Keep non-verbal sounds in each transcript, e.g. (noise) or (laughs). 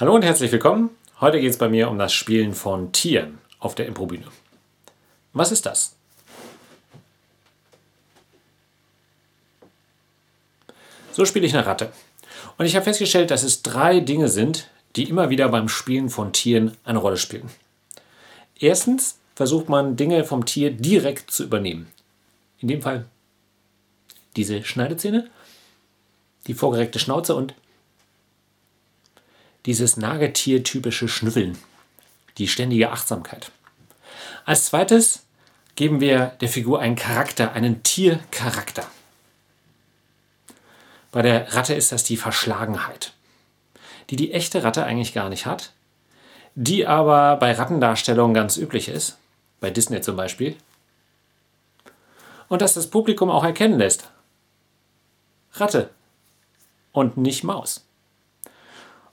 Hallo und herzlich willkommen. Heute geht es bei mir um das Spielen von Tieren auf der Improbühne. Was ist das? So spiele ich eine Ratte. Und ich habe festgestellt, dass es drei Dinge sind, die immer wieder beim Spielen von Tieren eine Rolle spielen. Erstens versucht man Dinge vom Tier direkt zu übernehmen. In dem Fall diese Schneidezähne, die vorgereckte Schnauze und dieses Nagetiertypische Schnüffeln, die ständige Achtsamkeit. Als zweites geben wir der Figur einen Charakter, einen Tiercharakter. Bei der Ratte ist das die Verschlagenheit, die die echte Ratte eigentlich gar nicht hat, die aber bei Rattendarstellungen ganz üblich ist, bei Disney zum Beispiel, und dass das Publikum auch erkennen lässt. Ratte und nicht Maus.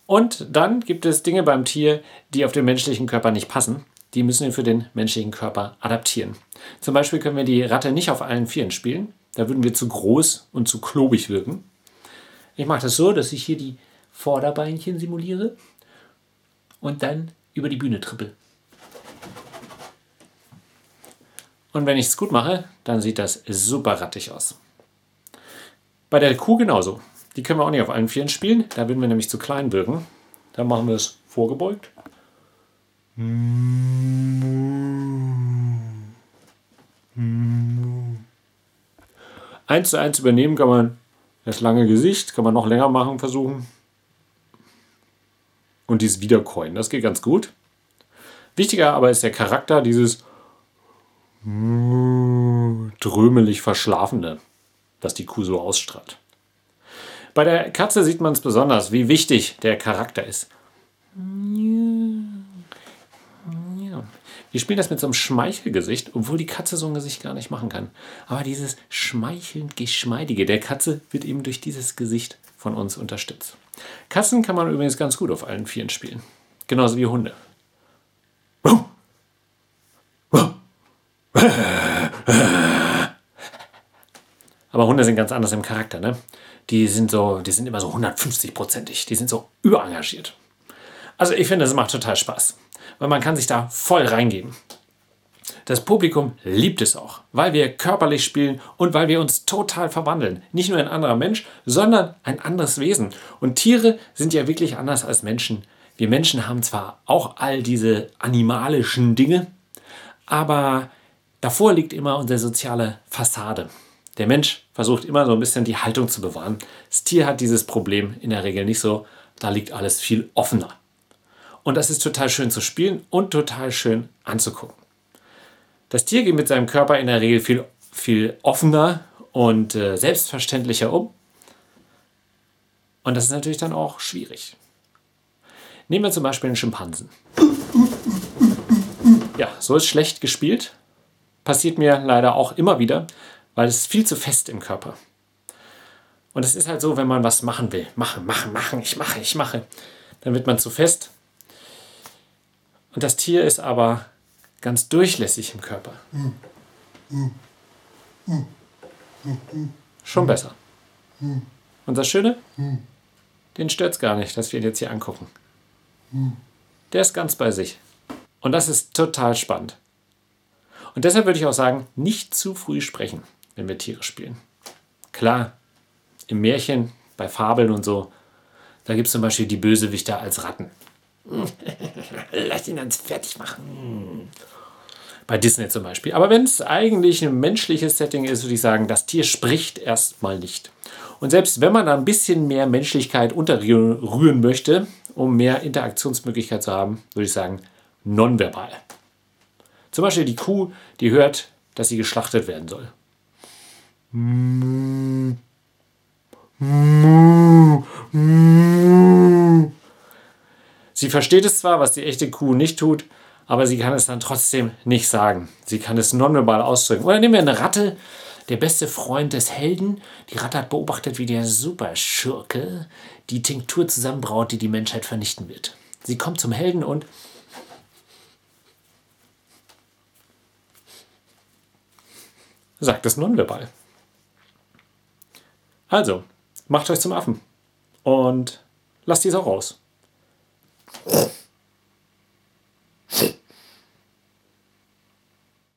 Und dann gibt es Dinge beim Tier, die auf den menschlichen Körper nicht passen. Die müssen wir für den menschlichen Körper adaptieren. Zum Beispiel können wir die Ratte nicht auf allen Vieren spielen. Da würden wir zu groß und zu klobig wirken. Ich mache das so, dass ich hier die Vorderbeinchen simuliere und dann über die Bühne trippel. Und wenn ich es gut mache, dann sieht das super rattig aus. Bei der Kuh genauso. Die können wir auch nicht auf allen Vieren spielen. Da würden wir nämlich zu klein wirken. Dann machen wir es vorgebeugt. Eins zu eins übernehmen kann man das lange Gesicht, kann man noch länger machen, versuchen. Und dieses Wiedercoin, das geht ganz gut. Wichtiger aber ist der Charakter, dieses drömelig Verschlafene, das die Kuh so ausstrahlt. Bei der Katze sieht man es besonders, wie wichtig der Charakter ist. Wir spielen das mit so einem Schmeichelgesicht, obwohl die Katze so ein Gesicht gar nicht machen kann. Aber dieses schmeichelnd Geschmeidige der Katze wird eben durch dieses Gesicht von uns unterstützt. Katzen kann man übrigens ganz gut auf allen Vieren spielen. Genauso wie Hunde. Aber Hunde sind ganz anders im Charakter, ne? Die sind so, die sind immer so 150-prozentig. Die sind so überengagiert. Also ich finde, es macht total Spaß. Weil man kann sich da voll reingeben. Das Publikum liebt es auch, weil wir körperlich spielen und weil wir uns total verwandeln. Nicht nur ein anderer Mensch, sondern ein anderes Wesen. Und Tiere sind ja wirklich anders als Menschen. Wir Menschen haben zwar auch all diese animalischen Dinge, aber davor liegt immer unsere soziale Fassade. Der Mensch versucht immer so ein bisschen die Haltung zu bewahren. Das Tier hat dieses Problem in der Regel nicht so. Da liegt alles viel offener. Und das ist total schön zu spielen und total schön anzugucken. Das Tier geht mit seinem Körper in der Regel viel, viel offener und äh, selbstverständlicher um. Und das ist natürlich dann auch schwierig. Nehmen wir zum Beispiel einen Schimpansen. Ja, so ist schlecht gespielt. Passiert mir leider auch immer wieder, weil es ist viel zu fest im Körper. Und es ist halt so, wenn man was machen will, machen, machen, machen, ich mache, ich mache, dann wird man zu fest. Und das Tier ist aber ganz durchlässig im Körper. Schon besser. Und das Schöne, den stört es gar nicht, dass wir ihn jetzt hier angucken. Der ist ganz bei sich. Und das ist total spannend. Und deshalb würde ich auch sagen, nicht zu früh sprechen wenn wir Tiere spielen. Klar, im Märchen, bei Fabeln und so, da gibt es zum Beispiel die Bösewichter als Ratten. (laughs) Lass ihn ans fertig machen. Bei Disney zum Beispiel. Aber wenn es eigentlich ein menschliches Setting ist, würde ich sagen, das Tier spricht erstmal nicht. Und selbst wenn man da ein bisschen mehr Menschlichkeit unterrühren möchte, um mehr Interaktionsmöglichkeit zu haben, würde ich sagen, nonverbal. Zum Beispiel die Kuh, die hört, dass sie geschlachtet werden soll. Sie versteht es zwar, was die echte Kuh nicht tut, aber sie kann es dann trotzdem nicht sagen. Sie kann es nonverbal ausdrücken. Oder nehmen wir eine Ratte, der beste Freund des Helden. Die Ratte hat beobachtet, wie der Superschurke die Tinktur zusammenbraut, die die Menschheit vernichten wird. Sie kommt zum Helden und sagt es nonverbal. Also, macht euch zum Affen und lasst die Sau raus.